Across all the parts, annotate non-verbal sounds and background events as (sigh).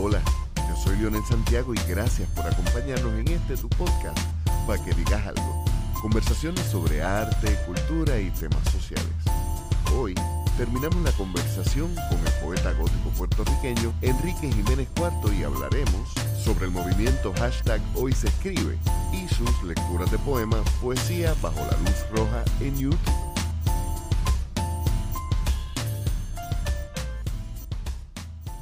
Hola, yo soy Leonel Santiago y gracias por acompañarnos en este tu podcast, para que digas algo. Conversaciones sobre arte, cultura y temas sociales. Hoy terminamos la conversación con el poeta gótico puertorriqueño Enrique Jiménez Cuarto y hablaremos sobre el movimiento hashtag Hoy se escribe y sus lecturas de poemas, poesía bajo la luz roja en YouTube.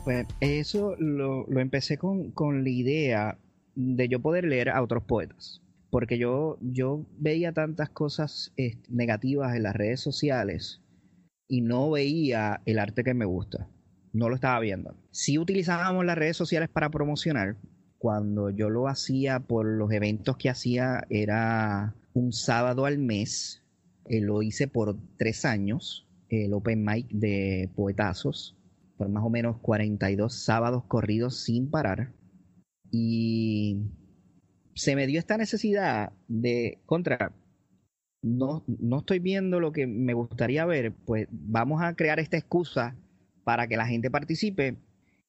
Pues eso lo, lo empecé con, con, la idea de yo poder leer a otros poetas. Porque yo, yo veía tantas cosas negativas en las redes sociales y no veía el arte que me gusta. No lo estaba viendo. Sí utilizábamos las redes sociales para promocionar. Cuando yo lo hacía por los eventos que hacía, era un sábado al mes. Eh, lo hice por tres años, el Open Mic de Poetazos por más o menos 42 sábados corridos sin parar. Y se me dio esta necesidad de, contra, no, no estoy viendo lo que me gustaría ver, pues vamos a crear esta excusa para que la gente participe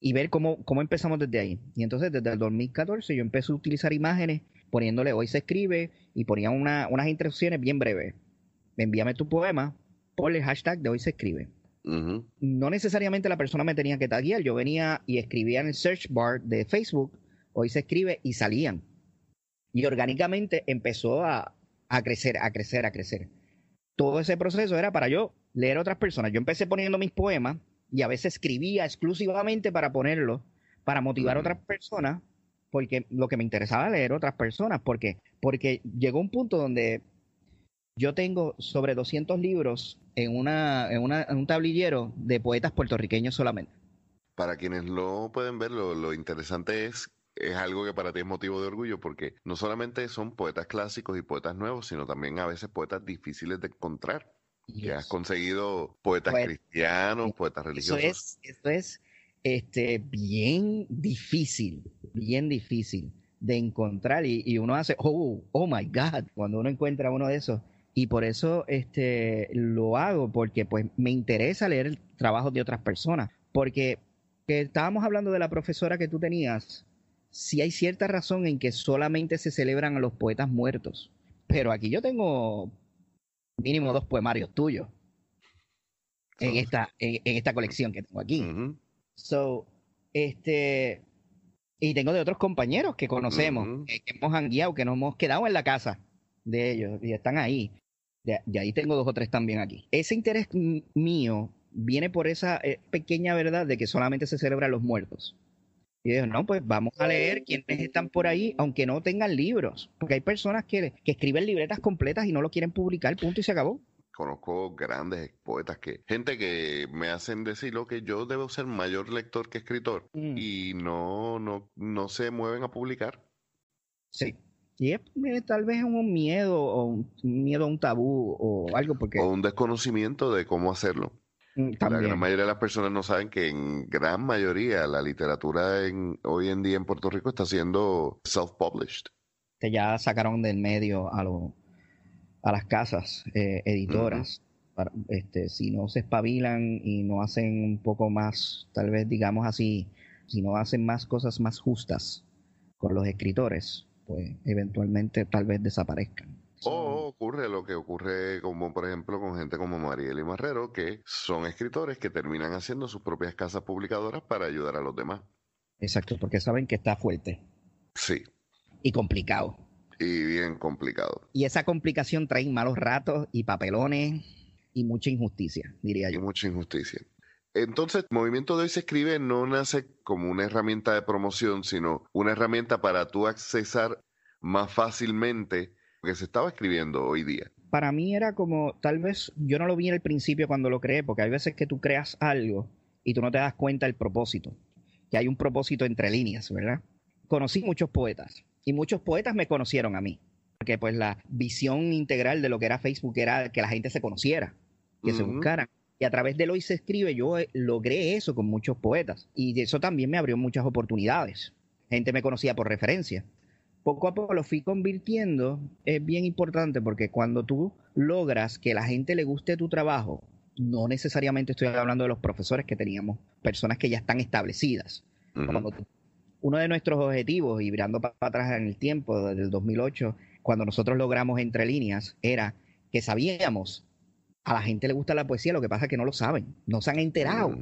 y ver cómo, cómo empezamos desde ahí. Y entonces desde el 2014 yo empecé a utilizar imágenes poniéndole hoy se escribe y ponía una, unas instrucciones bien breves. Envíame tu poema, ponle el hashtag de hoy se escribe. No necesariamente la persona me tenía que taguear. Yo venía y escribía en el search bar de Facebook, hoy se escribe y salían. Y orgánicamente empezó a, a crecer, a crecer, a crecer. Todo ese proceso era para yo leer a otras personas. Yo empecé poniendo mis poemas y a veces escribía exclusivamente para ponerlos, para motivar a otras personas, porque lo que me interesaba era leer a otras personas. ¿Por qué? Porque llegó un punto donde yo tengo sobre 200 libros en, una, en, una, en un tablillero de poetas puertorriqueños solamente. Para quienes lo pueden ver, lo, lo interesante es es algo que para ti es motivo de orgullo porque no solamente son poetas clásicos y poetas nuevos, sino también a veces poetas difíciles de encontrar. Que has conseguido poetas Pues, cristianos, poetas Eso religiosos. es, esto es este, bien difícil, bien difícil de encontrar y, y uno hace, oh, oh my God, cuando uno encuentra uno de esos. Y por eso este, lo hago, porque pues me interesa leer el trabajo de otras personas. Porque que estábamos hablando de la profesora que tú tenías, sí hay cierta razón en que solamente se celebran a los poetas muertos. Pero aquí yo tengo mínimo dos poemarios tuyos en esta, en, en esta colección que tengo aquí. So, este, y tengo de otros compañeros que conocemos, que hemos hangueado, que nos hemos quedado en la casa de ellos y están ahí. De ahí tengo dos o tres también aquí. Ese interés mío viene por esa eh, pequeña verdad de que solamente se celebran los muertos. Y digo, no, pues vamos a leer quienes están por ahí, aunque no tengan libros. Porque hay personas que, que escriben libretas completas y no lo quieren publicar, punto y se acabó. Conozco grandes poetas que, gente que me hacen decir lo que yo debo ser mayor lector que escritor Mm. y no, no, no se mueven a publicar. Sí. Y es eh, tal vez un miedo o un un miedo a un tabú o algo porque O un desconocimiento de cómo hacerlo. mm, La también. gran mayoría de las personas no saben que en gran mayoría la literatura en, hoy en día en Puerto Rico está siendo self-published. que ya sacaron del medio a lo- a las casas eh, editoras. Para- este, si no se espabilan y no hacen un poco más, tal vez digamos así, si no hacen más cosas más justas con los escritores, pues eventualmente tal vez desaparezcan. O ocurre lo que ocurre como por ejemplo con gente como Mariel y Marrero, que son escritores que terminan haciendo sus propias casas publicadoras para ayudar a los demás. Exacto, porque saben que está fuerte Sí, y complicado. y bien complicado. Y esa complicación trae malos ratos y papelones y mucha injusticia, diría y yo. mucha injusticia. Entonces, Movimiento de Hoy se escribe no nace como una herramienta de promoción, sino una herramienta para tú accesar más fácilmente lo que se estaba escribiendo hoy día. Para mí era como, tal vez yo no lo vi en el principio cuando lo creé, porque hay veces que tú creas algo y tú no te das cuenta del propósito, que hay un propósito entre líneas, ¿verdad? Conocí muchos poetas y muchos poetas me conocieron a mí, porque pues la visión integral de lo que era Facebook era que la gente se conociera, que se buscaran. Y a través de lo y se escribe, yo eh, logré eso con muchos poetas. Y eso también me abrió muchas oportunidades. Gente me conocía por referencia. Poco a poco lo fui convirtiendo. Es bien importante porque cuando tú logras que la gente le guste tu trabajo, no necesariamente estoy hablando de los profesores que teníamos, personas que ya están establecidas. Uno de nuestros objetivos, y mirando para atrás en el tiempo, desde el 2008, cuando nosotros logramos entre líneas, era que sabíamos, a la gente le gusta la poesía, lo que pasa es que no lo saben, no se han enterado.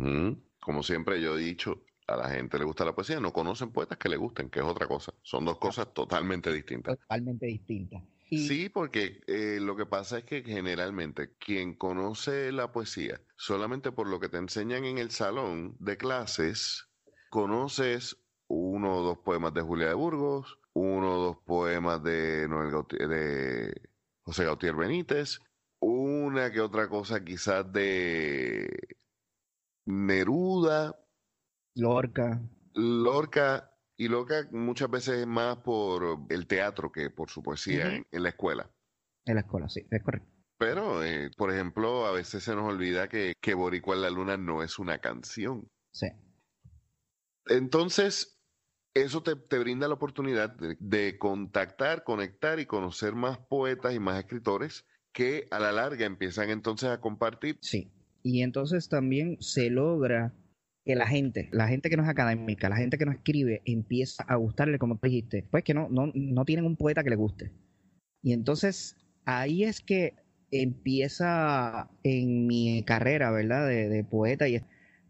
Como siempre yo he dicho, a la gente le gusta la poesía, no conocen poetas que le gusten, que es otra cosa. Son dos cosas totalmente distintas. Totalmente distintas. Sí, porque eh, lo que pasa es que generalmente quien conoce la poesía solamente por lo que te enseñan en el salón de clases, conoces uno o dos poemas de Julia de Burgos, uno o dos poemas de, Noel de José Gautier Benítez, una que otra cosa quizás de Neruda. Lorca. Lorca, y Lorca muchas veces es más por el teatro que por su poesía en, la escuela. En la escuela, sí, es correcto. Pero, eh, por ejemplo, a veces se nos olvida que, que Boricua en la Luna no es una canción. Sí. Entonces, eso te, brinda la oportunidad de, contactar, conectar y conocer más poetas y más escritores que a la larga empiezan entonces a compartir. Sí, y entonces también se logra que la gente, la gente que no es académica, la gente que no escribe, empieza a gustarle, como te dijiste, pues que no, no, no tienen un poeta que le guste. Y entonces ahí es que empieza en mi carrera, ¿verdad? De, de poeta y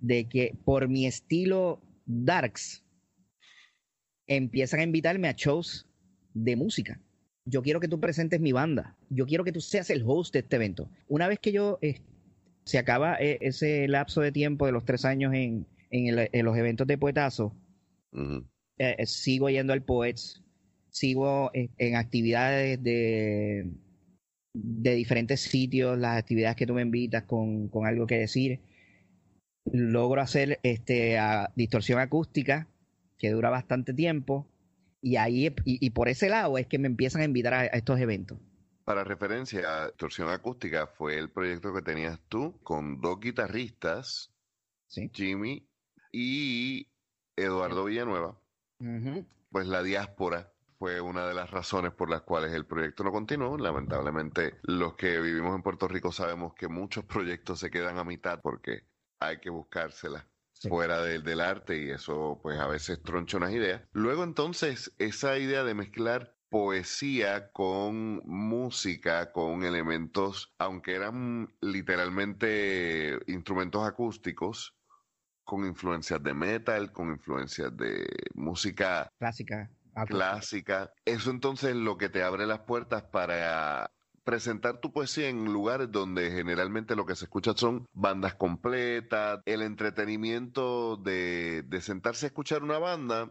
de que por mi estilo darks empiezan a invitarme a shows de música. Yo quiero que tú presentes mi banda. Yo quiero que tú seas el host de este evento. Una vez que yo eh, se acaba eh, ese lapso de tiempo de los tres años en, los eventos de poetazo, eh, sigo yendo al Poets, sigo en actividades de, de diferentes sitios, las actividades que tú me invitas con, con algo que decir. Logro hacer este, distorsión acústica, que dura bastante tiempo. Y ahí, y, por ese lado es que me empiezan a invitar a, estos eventos. Para referencia, Distorsión Acústica fue el proyecto que tenías tú con dos guitarristas, Jimmy y Eduardo Villanueva. Pues la diáspora fue una de las razones por las cuales el proyecto no continuó. Lamentablemente, los que vivimos en Puerto Rico sabemos que muchos proyectos se quedan a mitad porque hay que buscársela fuera del, del arte y eso pues a veces troncha unas ideas. Luego entonces esa idea de mezclar poesía con música, con elementos, aunque eran literalmente instrumentos acústicos, con influencias de metal, con influencias de música clásica. Clásica. Eso entonces es lo que te abre las puertas para presentar tu poesía en lugares donde generalmente lo que se escucha son bandas completas, el entretenimiento de, sentarse a escuchar una banda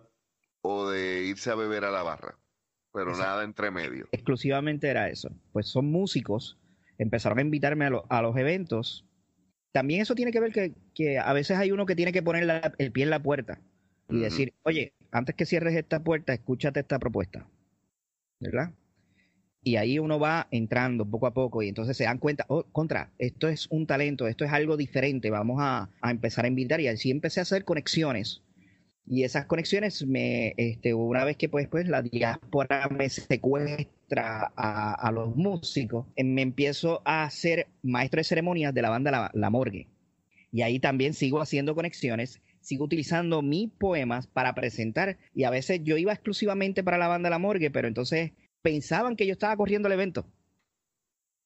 o de irse a beber a la barra, pero nada entre medio. Exclusivamente era eso. Pues son músicos, empezaron a invitarme a, los eventos. También eso tiene que ver que, a veces hay uno que tiene que poner el pie en la puerta y decir, oye, antes que cierres esta puerta, escúchate esta propuesta. ¿Verdad? Y ahí uno va entrando poco a poco y entonces se dan cuenta, oh, contra, esto es un talento, esto es algo diferente, vamos a, empezar a invitar y así empecé a hacer conexiones. Y esas conexiones, me, este, una vez que pues, pues la diáspora me secuestra a, los músicos, eh, me empiezo a ser maestro de ceremonias de la banda La, la Morgue. Y ahí también sigo haciendo conexiones sigo utilizando mis poemas para presentar y a veces yo iba exclusivamente para la banda La Morgue, pero entonces pensaban que yo estaba corriendo el evento.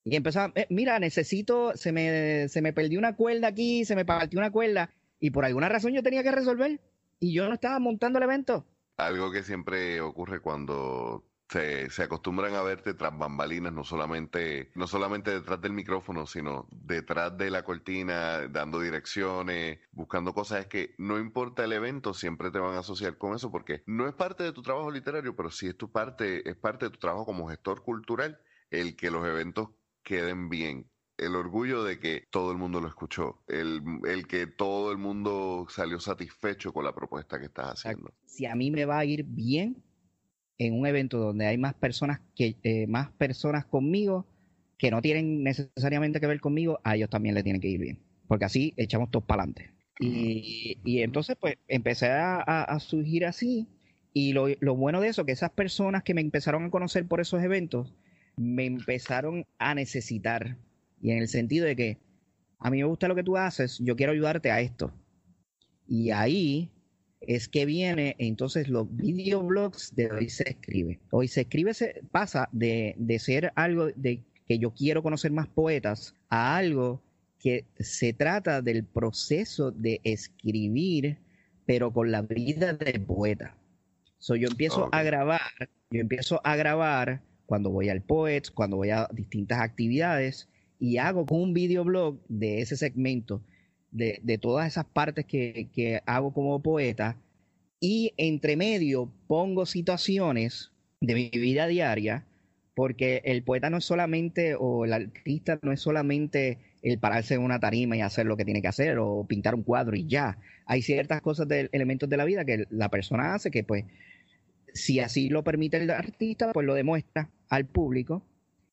Y empezaban, eh, mira, necesito, se me, se me perdió una cuerda aquí, se me partió una cuerda, y por alguna razón yo tenía que resolver, y yo no estaba montando el evento. Algo que siempre ocurre cuando se, acostumbran a verte tras bambalinas, no solamente, no solamente detrás del micrófono, sino detrás de la cortina, dando direcciones, buscando cosas. Es que no importa el evento, siempre te van a asociar con eso, porque no es parte de tu trabajo literario, pero sí es tu parte, es parte de tu trabajo como gestor cultural, el que los eventos queden bien. El orgullo de que todo el mundo lo escuchó, el, el que todo el mundo salió satisfecho con la propuesta que estás haciendo. Si a mí me va a ir bien, en un evento donde hay más personas que eh, más personas conmigo que no tienen necesariamente que ver conmigo, a ellos también les tiene que ir bien, porque así echamos todos para adelante. Y, entonces pues empecé a, surgir así y lo, lo, bueno de eso, que esas personas que me empezaron a conocer por esos eventos, me empezaron a necesitar. Y en el sentido de que a mí me gusta lo que tú haces, yo quiero ayudarte a esto. Y ahí es que viene entonces los videoblogs de Hoy se escribe. Hoy se escribe se pasa de, de ser algo de que yo quiero conocer más poetas a algo que se trata del proceso de escribir, pero con la vida del poeta. So, yo empiezo a grabar, yo empiezo a grabar cuando voy al Poets, cuando voy a distintas actividades y hago un videoblog de ese segmento, de, todas esas partes que, que hago como poeta y entre medio pongo situaciones de mi vida diaria porque el poeta no es solamente, o el artista no es solamente el pararse en una tarima y hacer lo que tiene que hacer, o pintar un cuadro y ya. Hay ciertas cosas, de, elementos de la vida que la persona hace que, pues, si así lo permite el artista, pues lo demuestra al público.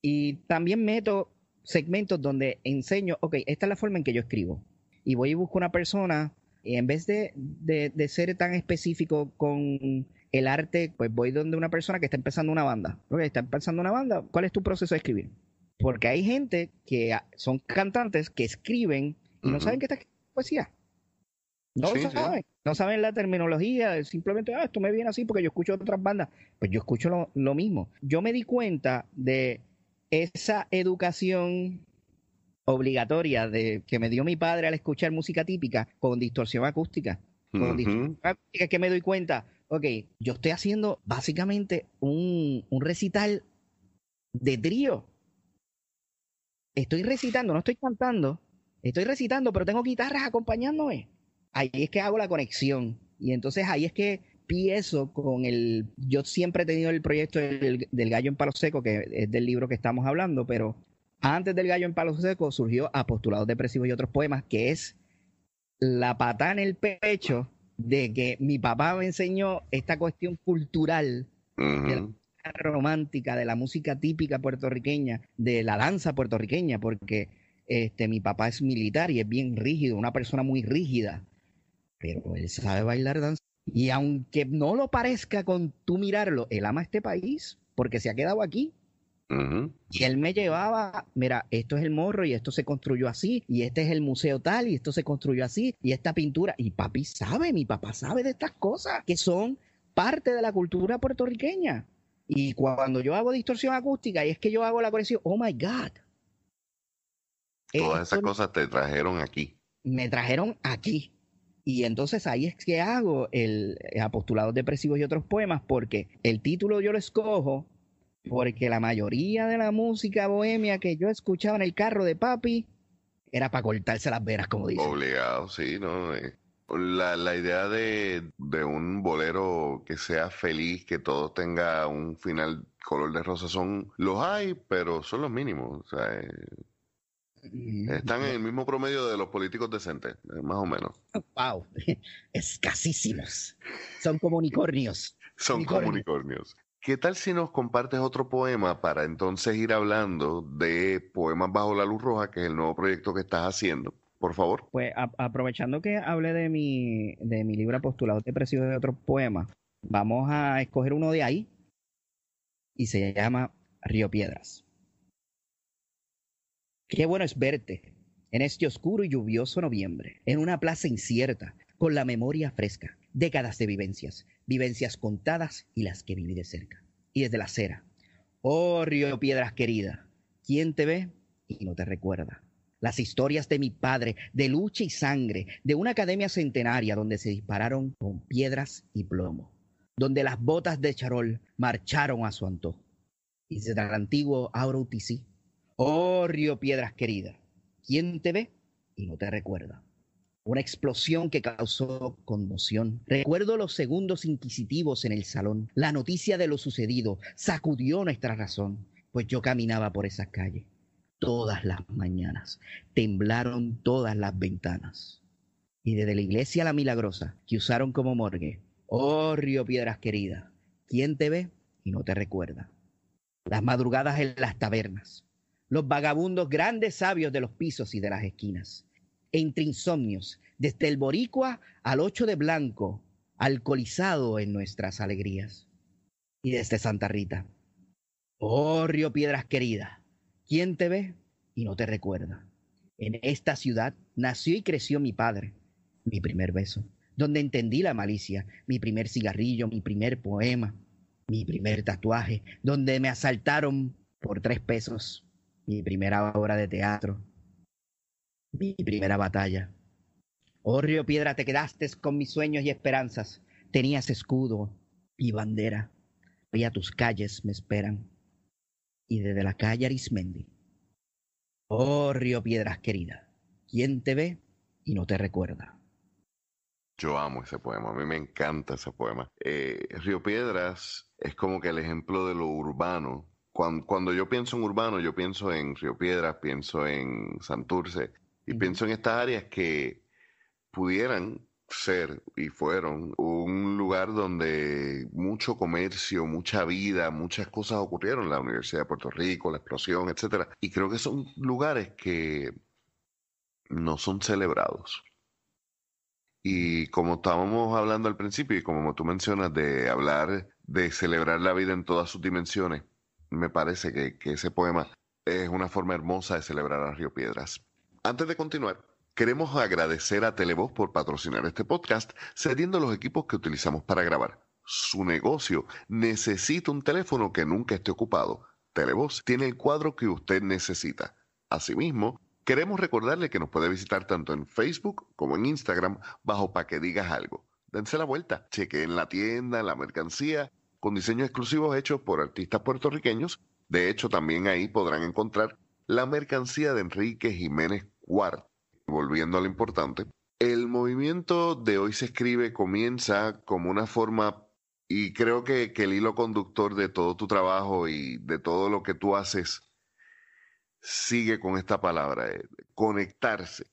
Y también meto segmentos donde enseño, ok, esta es la forma en que yo escribo. Y voy y busco una persona, y en vez de, de ser tan específico con el arte, pues voy donde una persona que está empezando una banda. está empezando una banda, ¿cuál es tu proceso de escribir? Porque hay gente que son cantantes que escriben y no saben qué está poesía. No saben, no saben la terminología, simplemente, ah, esto me viene así porque yo escucho otras bandas. Pues yo escucho lo, lo mismo. Yo me di cuenta de esa educación obligatoria de que me dio mi padre al escuchar música típica con distorsión acústica. Con distorsión acústica que me doy cuenta, ok, yo estoy haciendo básicamente un, recital de trío. Estoy recitando, no estoy cantando, estoy recitando, pero tengo guitarras acompañándome. Ahí es que hago la conexión. Y entonces ahí es que empiezo con el... Yo siempre he tenido el proyecto del, gallo en palo seco, que es del libro que estamos hablando, pero antes del gallo en palo seco surgió Apostulados Depresivos y otros poemas, que es la pata en el pecho de que mi papá me enseñó esta cuestión cultural de la romántica, de la música típica puertorriqueña, de la danza puertorriqueña, porque este, mi papá es militar y es bien rígido, una persona muy rígida, pero él sabe bailar danza. Y aunque no lo parezca con tú mirarlo, él ama este país porque se ha quedado aquí. Y él me llevaba, mira, esto es el morro y esto se construyó así, y este es el museo tal y esto se construyó así, y esta pintura. Y papi sabe, mi papá sabe de estas cosas que son parte de la cultura puertorriqueña. Y cuando yo hago distorsión acústica y es que yo hago la conexión, oh my God. Todas esas cosas te trajeron aquí. Me trajeron aquí. Y entonces ahí es que hago el, el apostulado depresivos y otros poemas, porque el título yo lo escojo porque la mayoría de la música bohemia que yo escuchaba en el carro de papi era para cortarse las venas, como dice. Obligado, sí, ¿no? Eh, la, la idea de, un bolero que sea feliz, que todo tenga un final color de rosa, son los hay, pero son los mínimos. O sea, eh, están en el mismo promedio de los políticos decentes, eh, más o menos. ¡Wow! (laughs) Escasísimos. Son como unicornios. Son como unicornios. ¿Qué tal si nos compartes otro poema para entonces ir hablando de Poemas Bajo la Luz Roja, que es el nuevo proyecto que estás haciendo? Por favor. Pues aprovechando que hablé de mi, de mi libro Apostolado Depresivo de otros poemas, vamos a escoger uno de ahí y se llama Río Piedras. Qué bueno es verte en este oscuro y lluvioso noviembre, en una plaza incierta, con la memoria fresca, décadas de vivencias, vivencias contadas y las que viví de cerca. Y desde la acera, oh río Piedras querida, ¿quién te ve y no te recuerda? Las historias de mi padre, de lucha y sangre, de una academia centenaria donde se dispararon con piedras y plomo, donde las botas de charol marcharon a su antojo. Y desde el antiguo Auro oh río Piedras querida, ¿quién te ve y no te recuerda? Una explosión que causó conmoción. Recuerdo los segundos inquisitivos en el salón. La noticia de lo sucedido sacudió nuestra razón, pues yo caminaba por esa calle todas las mañanas. Temblaron todas las ventanas. Y desde la iglesia La Milagrosa, que usaron como morgue, oh Río Piedras querida, ¿quién te ve y no te recuerda? Las madrugadas en las tabernas, los vagabundos grandes sabios de los pisos y de las esquinas, entre insomnios, desde el boricua al ocho de blanco, alcoholizado en nuestras alegrías. Y desde Santa Rita, oh Río Piedras querida, ¿quién te ve y no te recuerda? En esta ciudad nació y creció mi padre, mi primer beso, donde entendí la malicia, mi primer cigarrillo, mi primer poema, mi primer tatuaje, donde me asaltaron por tres pesos, mi primera obra de teatro, mi primera batalla. Oh Río Piedra, te quedaste con mis sueños y esperanzas, tenías escudo y bandera, y a tus calles me esperan, y desde la calle Arismendi. Oh Río Piedras querida, ¿quién te ve y no te recuerda? Yo amo ese poema, a mí me encanta ese poema. Eh, Río Piedras es como que el ejemplo de lo urbano. Cuando, yo pienso en urbano, yo pienso en Río Piedras, pienso en Santurce y pienso en estas áreas que pudieran ser y fueron un lugar donde mucho comercio, mucha vida, muchas cosas ocurrieron, la Universidad de Puerto Rico, la explosión, etcétera. Y creo que son lugares que no son celebrados. Y como estábamos hablando al principio y como tú mencionas de hablar, de celebrar la vida en todas sus dimensiones, me parece que, que ese poema es una forma hermosa de celebrar a Río Piedras. Antes de continuar, queremos agradecer a Televoz por patrocinar este podcast, cediendo los equipos que utilizamos para grabar. Su negocio necesita un teléfono que nunca esté ocupado. Televoz tiene el cuadro que usted necesita. Asimismo, Queremos recordarle que nos puede visitar tanto en Facebook como en Instagram bajo para que digas algo. Dense la vuelta, chequen la tienda, la mercancía, con diseños exclusivos hechos por artistas puertorriqueños. De hecho, también ahí podrán encontrar la mercancía de Enrique Jiménez Cuart. Volviendo a lo importante, el movimiento de hoy se escribe comienza como una forma, y creo que, que el hilo conductor de todo tu trabajo y de todo lo que tú haces sigue con esta palabra, eh, conectarse.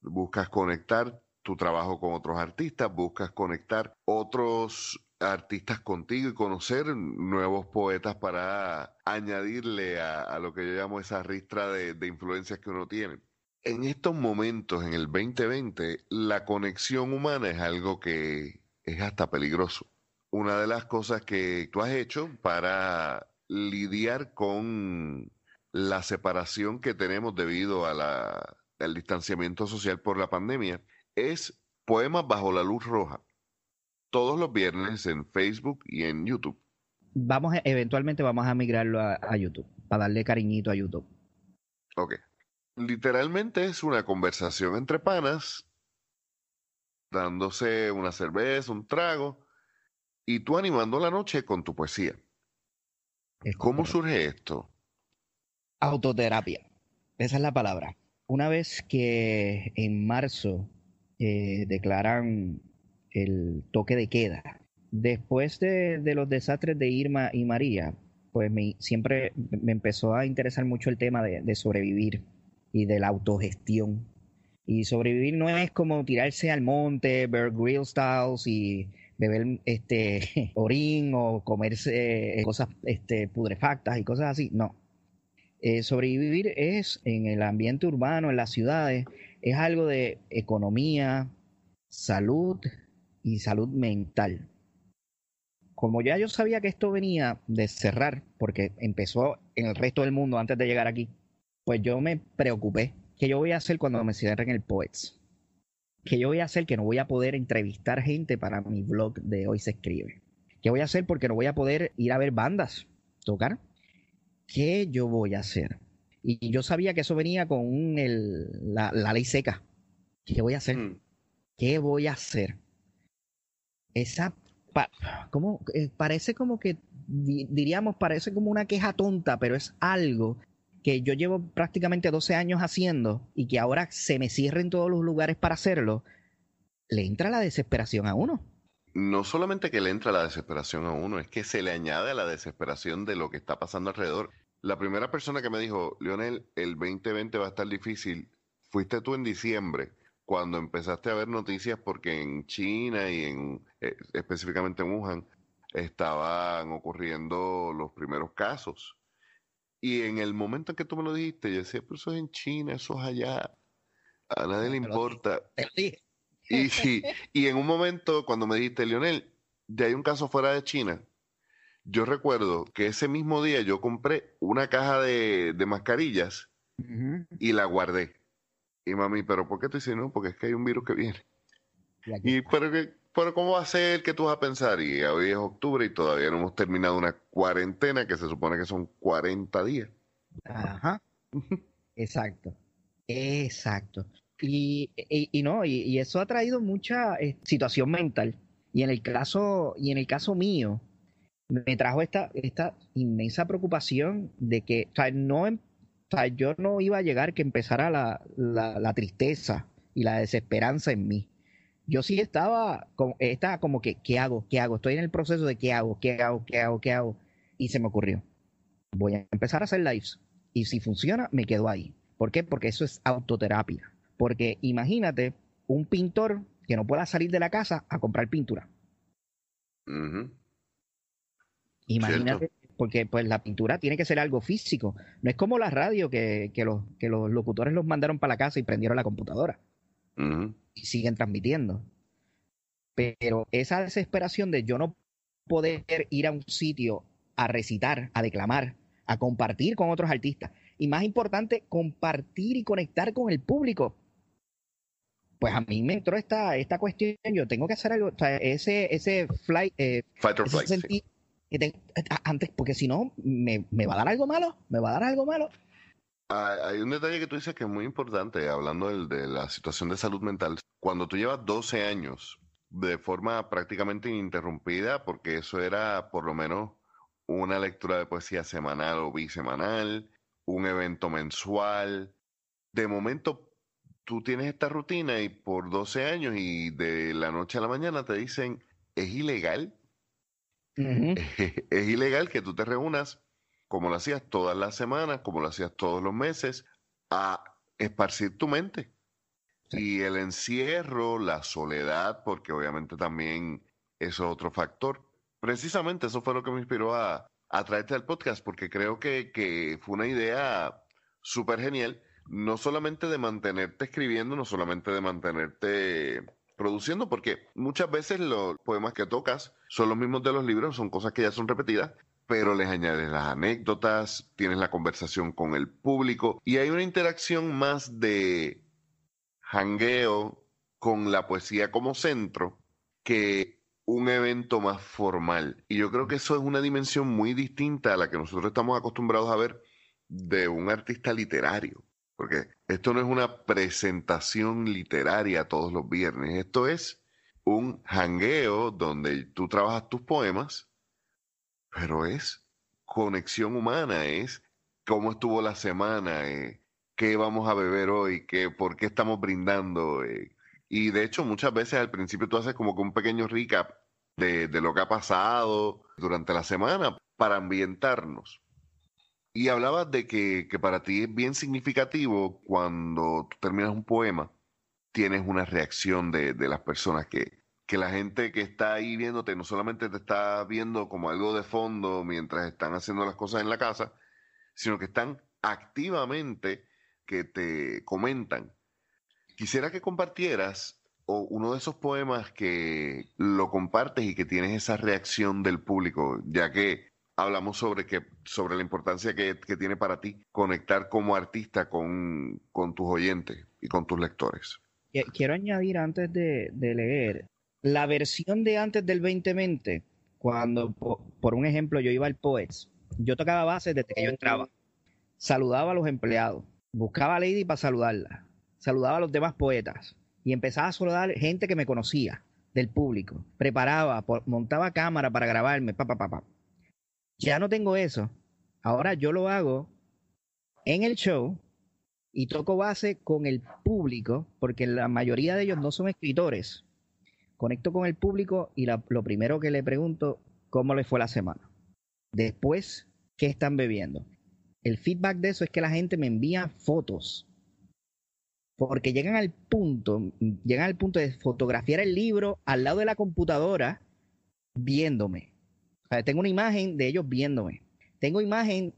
Buscas conectar tu trabajo con otros artistas, buscas conectar otros artistas contigo y conocer nuevos poetas para añadirle a, lo que yo llamo esa ristra de, de influencias que uno tiene. En estos momentos, en el 2020, la conexión humana es algo que es hasta peligroso. Una de las cosas que tú has hecho para lidiar con la separación que tenemos debido a la, al distanciamiento social por la pandemia es Poemas bajo la luz roja. Todos los viernes en Facebook y en YouTube. Vamos, eventualmente vamos a migrarlo a, YouTube, para darle cariñito a YouTube. Ok. Literalmente es una conversación entre panas, dándose una cerveza, un trago, y tú animando la noche con tu poesía. ¿Cómo surge esto? Autoterapia. Esa es la palabra. Una vez que en marzo eh, declaran el toque de queda, después de, los desastres de Irma y María, pues me, siempre me empezó a interesar mucho el tema de, sobrevivir y de la autogestión. Y sobrevivir no es como tirarse al monte, ver grill styles y beber este (laughs) orín o comerse cosas este, pudrefactas y cosas así. No. Eh, sobrevivir es en el ambiente urbano, en las ciudades, es algo de economía, salud y salud mental. Como ya yo sabía que esto venía de cerrar, porque empezó en el resto del mundo antes de llegar aquí, pues yo me preocupé. ¿Qué yo voy a hacer cuando me cierren el Poets? ¿Qué yo voy a hacer que no voy a poder entrevistar gente para mi blog de Hoy se escribe? ¿Qué voy a hacer porque no voy a poder ir a ver bandas tocar? ¿qué yo voy a hacer? Y yo sabía que eso venía con la, ley seca. ¿Qué voy a hacer? Mm. ¿Qué voy a hacer? Esa, como, eh, parece como que, diríamos, parece como una queja tonta, pero es algo que yo llevo prácticamente 12 años haciendo y que ahora se me cierren todos los lugares para hacerlo, le entra la desesperación a uno. No solamente que le entra la desesperación a uno, es que se le añade a la desesperación de lo que está pasando alrededor. La primera persona que me dijo, Lionel, el 2020 va a estar difícil, fuiste tú en diciembre, cuando empezaste a ver noticias porque en China y en eh, específicamente en Wuhan estaban ocurriendo los primeros casos. Y en el momento en que tú me lo dijiste, yo decía, pero eso es en China, eso es allá, a nadie le importa. Y, y en un momento, cuando me dijiste, Lionel, ya hay un caso fuera de China, yo recuerdo que ese mismo día yo compré una caja de, mascarillas y la guardé. Y mami, ¿pero por qué te dices no? Porque es que hay un virus que viene. Y, pero, pero ¿cómo va a ser que tú vas a pensar? Y hoy es octubre y todavía no hemos terminado una cuarentena que se supone que son 40 días. Ajá. (laughs) Exacto. Exacto. Y, y, no, y, eso ha traído mucha eh, situación mental. Y en el caso, y en el caso mío, me trajo esta, esta inmensa preocupación de que, o sea, no, o sea, yo no iba a llegar que empezara la, la, la, tristeza y la desesperanza en mí. Yo sí estaba, como, estaba como que, ¿qué hago? ¿Qué hago? Estoy en el proceso de ¿qué hago? ¿Qué hago? ¿Qué hago? ¿Qué hago? Y se me ocurrió, voy a empezar a hacer lives. Y si funciona, me quedo ahí. ¿Por qué? Porque eso es autoterapia. Porque imagínate un pintor que no pueda salir de la casa a comprar pintura. Imagínate, porque pues la pintura tiene que ser algo físico. No es como la radio que, los, que los locutores los mandaron para la casa y prendieron la computadora. Y siguen transmitiendo. Pero esa desesperación de yo no poder ir a un sitio a recitar, a declamar, a compartir con otros artistas. Y más importante, compartir y conectar con el público pues a mí me entró esta, esta cuestión, yo tengo que hacer algo, o sea, ese, ese flight, eh, Fight or flight, antes, porque si no, me, me, va a dar algo malo, me va a dar algo malo. Ah, hay un detalle que tú dices que es muy importante, hablando de, de la situación de salud mental. Cuando tú llevas 12 años de forma prácticamente ininterrumpida, porque eso era por lo menos una lectura de poesía semanal o bisemanal, un evento mensual, de momento tú tienes esta rutina y por 12 años y de la noche a la mañana te dicen, es ilegal. (laughs) es ilegal que tú te reúnas como lo hacías todas las semanas, como lo hacías todos los meses, a esparcir tu mente. Y el encierro, la soledad, porque obviamente también eso es otro factor. Precisamente eso fue lo que me inspiró a, a traerte al podcast, porque creo que, que fue una idea súper genial no solamente de mantenerte escribiendo, no solamente de mantenerte produciendo, porque muchas veces los poemas que tocas son los mismos de los libros, son cosas que ya son repetidas, pero les añades las anécdotas, tienes la conversación con el público y hay una interacción más de hangueo con la poesía como centro que un evento más formal. Y yo creo que eso es una dimensión muy distinta a la que nosotros estamos acostumbrados a ver de un artista literario. Porque esto no es una presentación literaria todos los viernes, esto es un hangueo donde tú trabajas tus poemas, pero es conexión humana, es cómo estuvo la semana, eh, qué vamos a beber hoy, qué, por qué estamos brindando. Eh. Y de hecho muchas veces al principio tú haces como que un pequeño recap de, de lo que ha pasado durante la semana para ambientarnos. Y hablabas de que, para ti es bien significativo cuando tú terminas un poema, tienes una reacción de, las personas que, que la gente que está ahí viéndote no solamente te está viendo como algo de fondo mientras están haciendo las cosas en la casa, sino que están activamente que te comentan. Quisiera que compartieras o uno de esos poemas que lo compartes y que tienes esa reacción del público, ya que hablamos sobre, que, sobre la importancia que, tiene para ti conectar como artista con, tus oyentes y con tus lectores. Quiero añadir antes de, leer, la versión de antes del 2020, cuando, por, un ejemplo, yo iba al Poets, yo tocaba bases desde que yo entraba, saludaba a los empleados, buscaba a Lady para saludarla, saludaba a los demás poetas y empezaba a saludar gente que me conocía del público, preparaba, montaba cámara para grabarme, pa, pa, pa, pa ya no tengo eso. Ahora yo lo hago en el show y toco base con el público, porque la mayoría de ellos no son escritores. Conecto con el público y lo primero que le pregunto, ¿cómo le fue la semana? Después, ¿qué están bebiendo? El feedback de eso es que la gente me envía fotos. Porque llegan al punto, llegan al punto de fotografiar el libro al lado de la computadora viéndome tengo una imagen de ellos viéndome. Tengo imagen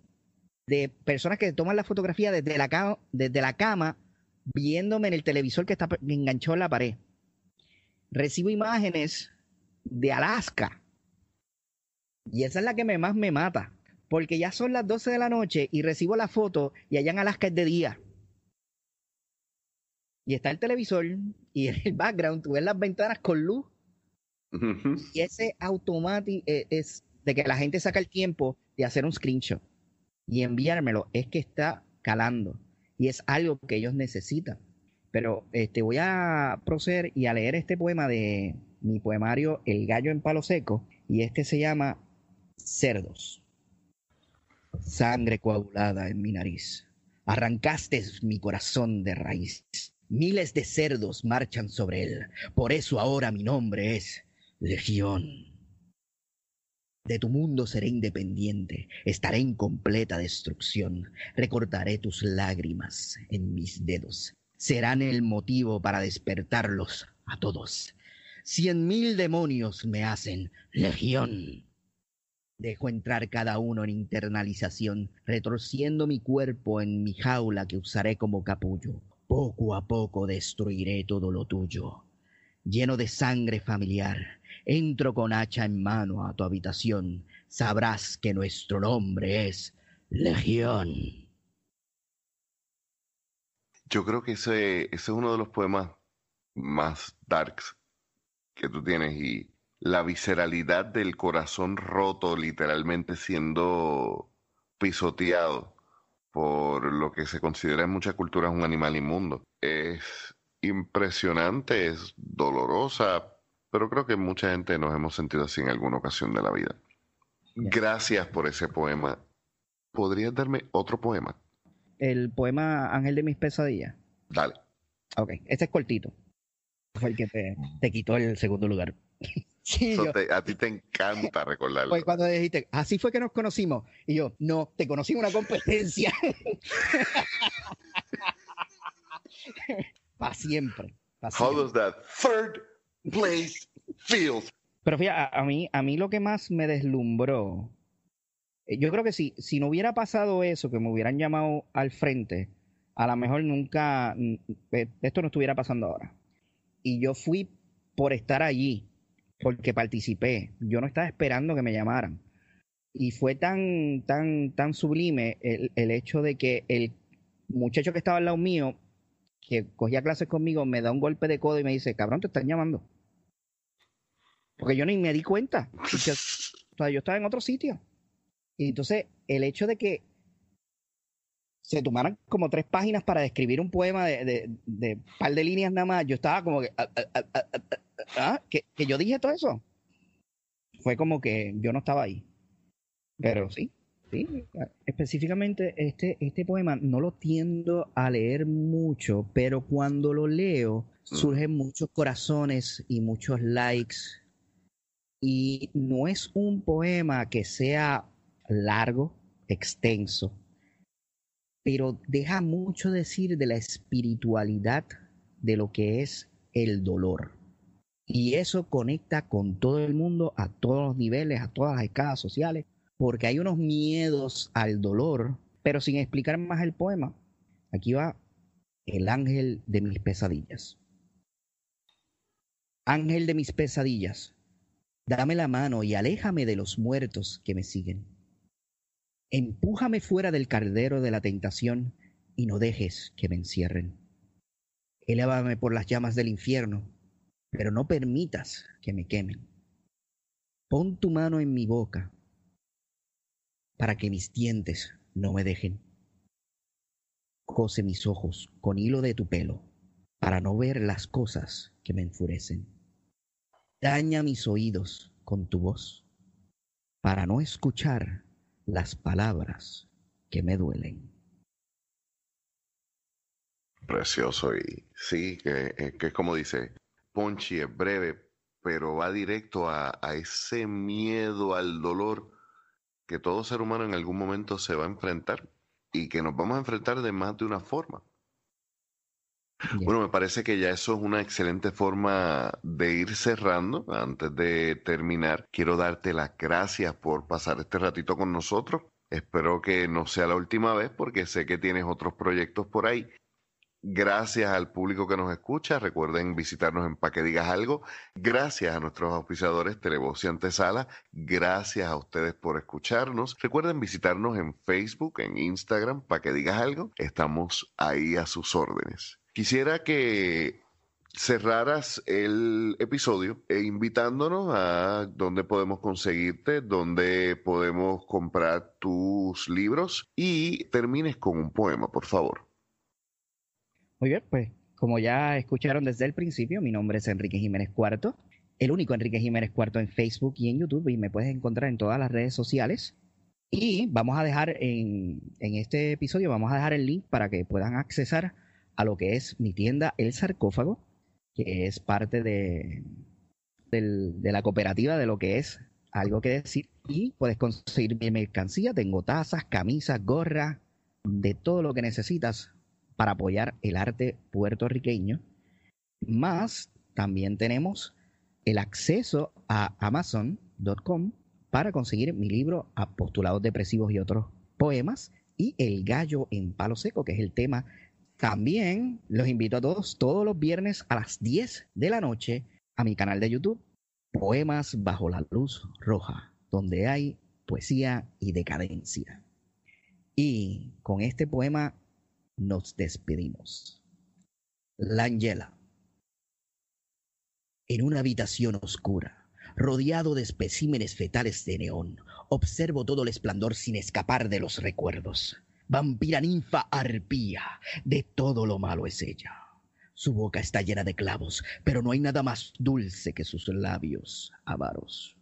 de personas que toman la fotografía desde la, cama, desde la cama viéndome en el televisor que está enganchado en la pared. Recibo imágenes de Alaska. Y esa es la que me, más me mata. Porque ya son las 12 de la noche y recibo la foto y allá en Alaska es de día. y está el televisor y en el background tú ves las ventanas con luz. Y ese automático eh, es de que la gente saca el tiempo de hacer un screenshot y enviármelo, es que está calando y es algo que ellos necesitan. Pero este, voy a proceder y a leer este poema de mi poemario El gallo en palo seco y este se llama Cerdos. Sangre coagulada en mi nariz. Arrancaste mi corazón de raíz. Miles de cerdos marchan sobre él. Por eso ahora mi nombre es Legión. De tu mundo seré independiente, estaré en completa destrucción, recortaré tus lágrimas en mis dedos, serán el motivo para despertarlos a todos. Cien mil demonios me hacen legión. Dejo entrar cada uno en internalización, retorciendo mi cuerpo en mi jaula que usaré como capullo. Poco a poco destruiré todo lo tuyo. Lleno de sangre familiar, entro con hacha en mano a tu habitación. Sabrás que nuestro nombre es Legión. Yo creo que ese, ese es uno de los poemas más darks que tú tienes y la visceralidad del corazón roto, literalmente siendo pisoteado por lo que se considera en muchas culturas un animal inmundo. Es impresionante, es dolorosa, pero creo que mucha gente nos hemos sentido así en alguna ocasión de la vida. Gracias por ese poema. ¿Podrías darme otro poema? El poema Ángel de mis pesadillas. Dale. Ok, este es cortito. Fue el que te, te quitó el segundo lugar. (laughs) Sí, a ti te encanta recordarlo. Pues cuando dijiste, así fue que nos conocimos. Y yo, no, te conocí en una competencia. (laughs) para siempre. How does that third place feel? Pero fíjate, a, mí, a mí lo que más me deslumbró, yo creo que si, si no hubiera pasado eso, que me hubieran llamado al frente, a lo mejor nunca, eh, esto no estuviera pasando ahora. Y yo fui por estar allí, porque participé. Yo no estaba esperando que me llamaran. Y fue tan, tan, tan sublime el, hecho de que el muchacho que estaba al lado mío, que cogía clases conmigo, me da un golpe de codo y me dice, cabrón, te están llamando. Porque yo ni me di cuenta. o sea, yo estaba en otro sitio. Y entonces, el hecho de que se tomaran como tres páginas para describir un poema de, de, de par de líneas nada más, yo estaba como que, ah, ah, ah, ah, que, que yo dije todo eso. Fue como que yo no estaba ahí. Pero sí, sí. Específicamente este, este poema no lo tiendo a leer mucho, pero cuando lo leo surgen muchos corazones y muchos likes. Y no es un poema que sea largo, extenso, pero deja mucho decir de la espiritualidad de lo que es el dolor. Y eso conecta con todo el mundo, a todos los niveles, a todas las escalas sociales, porque hay unos miedos al dolor, pero sin explicar más el poema. Aquí va el ángel de mis pesadillas. Ángel de mis pesadillas, dame la mano y aléjame de los muertos que me siguen. Empújame fuera del caldero de la tentación y no dejes que me encierren. Elévame por las llamas del infierno pero no permitas que me quemen. Pon tu mano en mi boca para que mis dientes no me dejen. Cose mis ojos con hilo de tu pelo para no ver las cosas que me enfurecen. Daña mis oídos con tu voz para no escuchar las palabras que me duelen. Precioso y sí, que, eh, que es como dice, Ponchi es breve, pero va directo a, ese miedo al dolor que todo ser humano en algún momento se va a enfrentar y que nos vamos a enfrentar de más de una forma. Bueno, me parece que ya eso es una excelente forma de ir cerrando. Antes de terminar, quiero darte las gracias por pasar este ratito con nosotros. Espero que no sea la última vez porque sé que tienes otros proyectos por ahí Gracias al público que nos escucha. Recuerden visitarnos en Pa' que digas algo. Gracias a nuestros auspiciadores Televoz y Antesala. Gracias a ustedes por escucharnos. Recuerden visitarnos en Facebook, en Instagram, Pa' que digas algo. Estamos ahí a sus órdenes. Quisiera que cerraras el episodio e invitándonos a dónde podemos conseguirte, dónde podemos comprar tus libros y termines con un poema, por favor. Muy bien, pues como ya escucharon desde el principio, mi nombre es Enrique Jiménez Cuarto, el único Enrique Jiménez Cuarto en Facebook y en YouTube y me puedes encontrar en todas las redes sociales. Y vamos a dejar en, en este episodio, vamos a dejar el link para que puedan accesar a lo que es mi tienda El Sarcófago, que es parte de, de la cooperativa de lo que es algo que decir. Y puedes conseguir mi mercancía. Tengo tazas, camisas, gorras, de todo lo que necesitas para apoyar el arte puertorriqueño. Más también tenemos el acceso a amazon.com para conseguir mi libro Apostulados Depresivos y otros poemas y El gallo en palo seco, que es el tema. También los invito a todos todos los viernes a las 10 de la noche a mi canal de YouTube, Poemas bajo la luz roja, donde hay poesía y decadencia. Y con este poema nos despedimos. La Angela. En una habitación oscura, rodeado de especímenes fetales de neón, observo todo el esplendor sin escapar de los recuerdos. Vampira ninfa arpía, de todo lo malo es ella. Su boca está llena de clavos, pero no hay nada más dulce que sus labios avaros.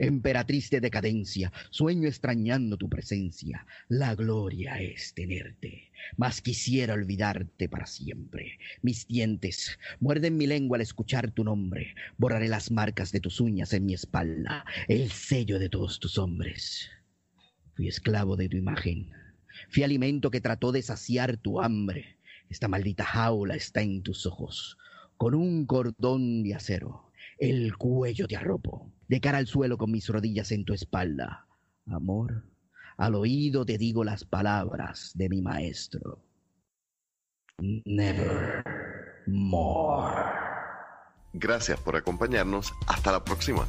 Emperatriz de decadencia, sueño extrañando tu presencia. La gloria es tenerte, mas quisiera olvidarte para siempre. Mis dientes muerden mi lengua al escuchar tu nombre. Borraré las marcas de tus uñas en mi espalda, el sello de todos tus hombres. Fui esclavo de tu imagen. Fui alimento que trató de saciar tu hambre. Esta maldita jaula está en tus ojos, con un cordón de acero el cuello te arropo, de cara al suelo con mis rodillas en tu espalda. Amor, al oído te digo las palabras de mi maestro. Never more. Gracias por acompañarnos. Hasta la próxima.